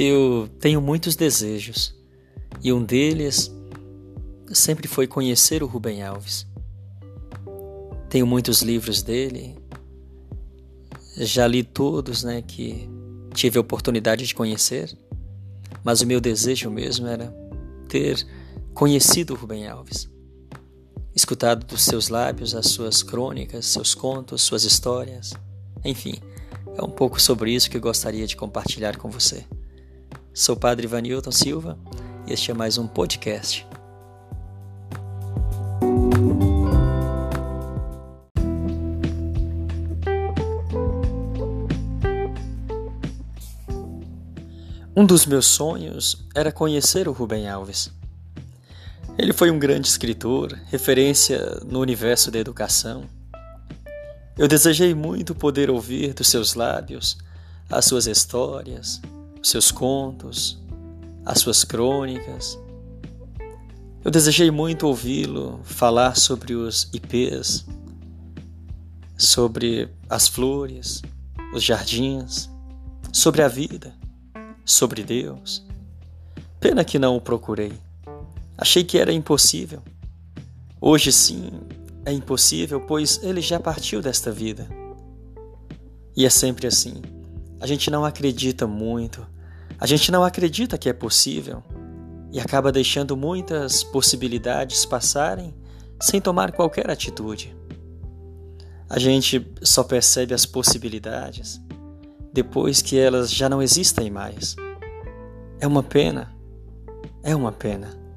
Eu tenho muitos desejos. E um deles sempre foi conhecer o Rubem Alves. Tenho muitos livros dele, já li todos, né, que tive a oportunidade de conhecer, mas o meu desejo mesmo era ter conhecido o Rubem Alves, escutado dos seus lábios as suas crônicas, seus contos, suas histórias, enfim, é um pouco sobre isso que eu gostaria de compartilhar com você. Sou o Padre Vanilton Silva e este é mais um podcast Um dos meus sonhos era conhecer o Rubem Alves. Ele foi um grande escritor, referência no universo da educação. Eu desejei muito poder ouvir dos seus lábios as suas histórias, seus contos, as suas crônicas. Eu desejei muito ouvi-lo falar sobre os ipês, sobre as flores, os jardins, sobre a vida sobre Deus. Pena que não o procurei. Achei que era impossível. Hoje sim, é impossível, pois ele já partiu desta vida. E é sempre assim. A gente não acredita muito, a gente não acredita que é possível e acaba deixando muitas possibilidades passarem sem tomar qualquer atitude. A gente só percebe as possibilidades depois que elas já não existem mais. É uma pena, é uma pena.